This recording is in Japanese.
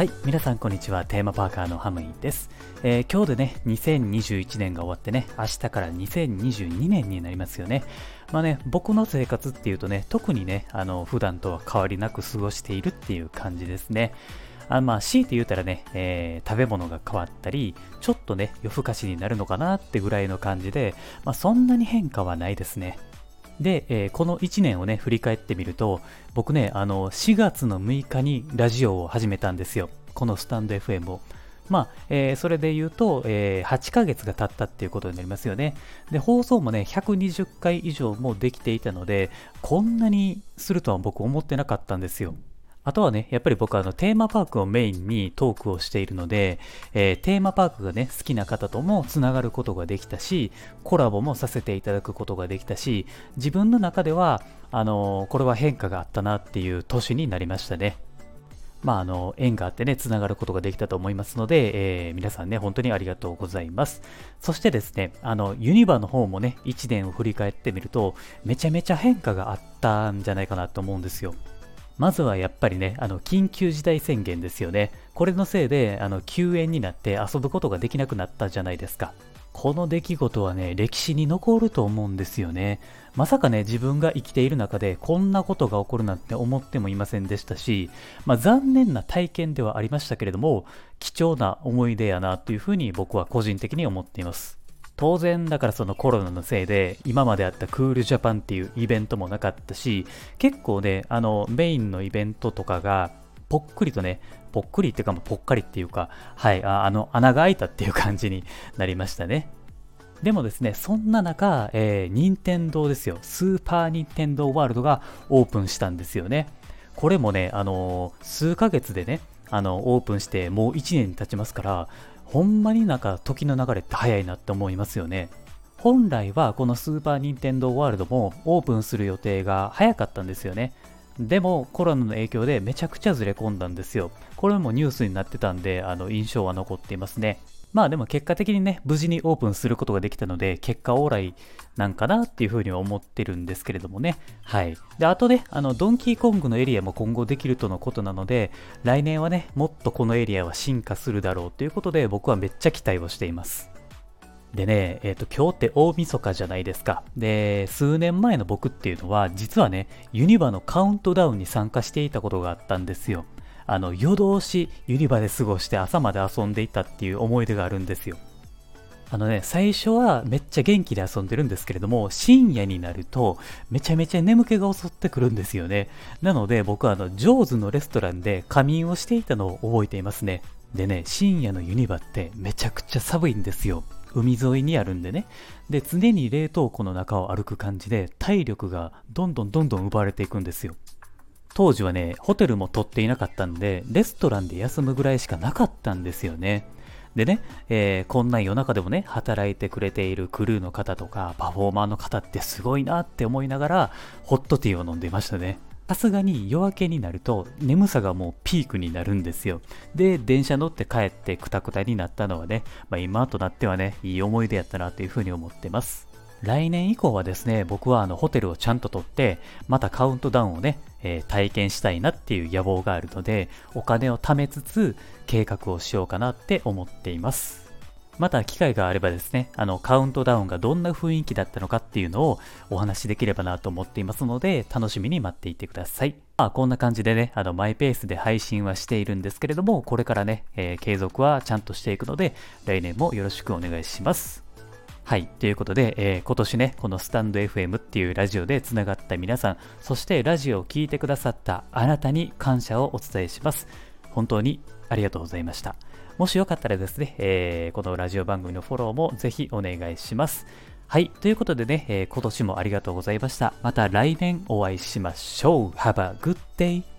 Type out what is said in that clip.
はい、皆さんこんにちは。テーマパーカーのハムイです、えー、今日でね、2021年が終わってね、明日から2022年になりますよね。まあね、僕の生活っていうとね、特にね、あの、普段とは変わりなく過ごしているっていう感じですね。あまあ、強いて言うたらね、えー、食べ物が変わったり、ちょっとね、夜更かしになるのかなってぐらいの感じで、まあ、そんなに変化はないですね。で、えー、この1年をね、振り返ってみると、僕ね、あの、4月の6日にラジオを始めたんですよ。このスタンド FM を。まあ、えー、それで言うと、えー、8ヶ月が経ったっていうことになりますよね。で、放送もね、120回以上もできていたので、こんなにするとは僕思ってなかったんですよ。あとはね、やっぱり僕はあのテーマパークをメインにトークをしているので、えー、テーマパークがね、好きな方ともつながることができたし、コラボもさせていただくことができたし、自分の中では、あのー、これは変化があったなっていう年になりましたね。まあ、あの、縁があってね、つながることができたと思いますので、えー、皆さんね、本当にありがとうございます。そしてですね、あの、ユニバの方もね、1年を振り返ってみると、めちゃめちゃ変化があったんじゃないかなと思うんですよ。まずはやっぱりね、あの、緊急事態宣言ですよね。これのせいで、あの、休園になって遊ぶことができなくなったじゃないですか。この出来事はね、歴史に残ると思うんですよね。まさかね、自分が生きている中でこんなことが起こるなんて思ってもいませんでしたし、まあ、残念な体験ではありましたけれども、貴重な思い出やなというふうに僕は個人的に思っています。当然だからそのコロナのせいで今まであったクールジャパンっていうイベントもなかったし結構ねあのメインのイベントとかがぽっくりとねぽっくりっていうかぽっかりっていうかはいああの穴が開いたっていう感じになりましたねでもですね、そんな中、えー、任天堂ですよ。スーパーニンテンドーワールドがオープンしたんですよね。これもね、あのー、数ヶ月でね、あの、オープンしてもう1年経ちますから、ほんまになんか時の流れって早いなって思いますよね。本来はこのスーパーニンテンドーワールドもオープンする予定が早かったんですよね。でもコロナの影響でめちゃくちゃずれ込んだんですよ。これもニュースになってたんで、あの印象は残っていますね。まあでも結果的にね、無事にオープンすることができたので、結果オーライなんかなっていうふうに思ってるんですけれどもね。はい。で、あとね、あの、ドンキーコングのエリアも今後できるとのことなので、来年はね、もっとこのエリアは進化するだろうということで、僕はめっちゃ期待をしています。でね、えっ、ー、と、今日って大晦日じゃないですか。で、数年前の僕っていうのは、実はね、ユニバのカウントダウンに参加していたことがあったんですよ。あの夜通しユニバで過ごして朝まで遊んでいたっていう思い出があるんですよ。あのね、最初はめっちゃ元気で遊んでるんですけれども、深夜になるとめちゃめちゃ眠気が襲ってくるんですよね。なので僕はあの、ジョーズのレストランで仮眠をしていたのを覚えていますね。でね、深夜のユニバってめちゃくちゃ寒いんですよ。海沿いにあるんでね。で、常に冷凍庫の中を歩く感じで体力がどんどんどんどん奪われていくんですよ。当時はね、ホテルも取っていなかったんで、レストランで休むぐらいしかなかったんですよね。でね、えー、こんな夜中でもね、働いてくれているクルーの方とか、パフォーマーの方ってすごいなって思いながら、ホットティーを飲んでましたね。さすがに夜明けになると眠さがもうピークになるんですよ。で、電車乗って帰ってクタクタになったのはね、まあ、今となってはね、いい思い出やったなというふうに思ってます。来年以降はですね、僕はあのホテルをちゃんと取って、またカウントダウンをね、えー、体験したいなっていう野望があるので、お金を貯めつつ計画をしようかなって思っています。また機会があればですね、あのカウントダウンがどんな雰囲気だったのかっていうのをお話しできればなと思っていますので、楽しみに待っていてください。まあ、こんな感じでね、あのマイペースで配信はしているんですけれども、これからね、えー、継続はちゃんとしていくので、来年もよろしくお願いします。はい。ということで、えー、今年ね、このスタンド FM っていうラジオでつながった皆さん、そしてラジオを聴いてくださったあなたに感謝をお伝えします。本当にありがとうございました。もしよかったらですね、えー、このラジオ番組のフォローもぜひお願いします。はい。ということでね、えー、今年もありがとうございました。また来年お会いしましょう。Have a good day!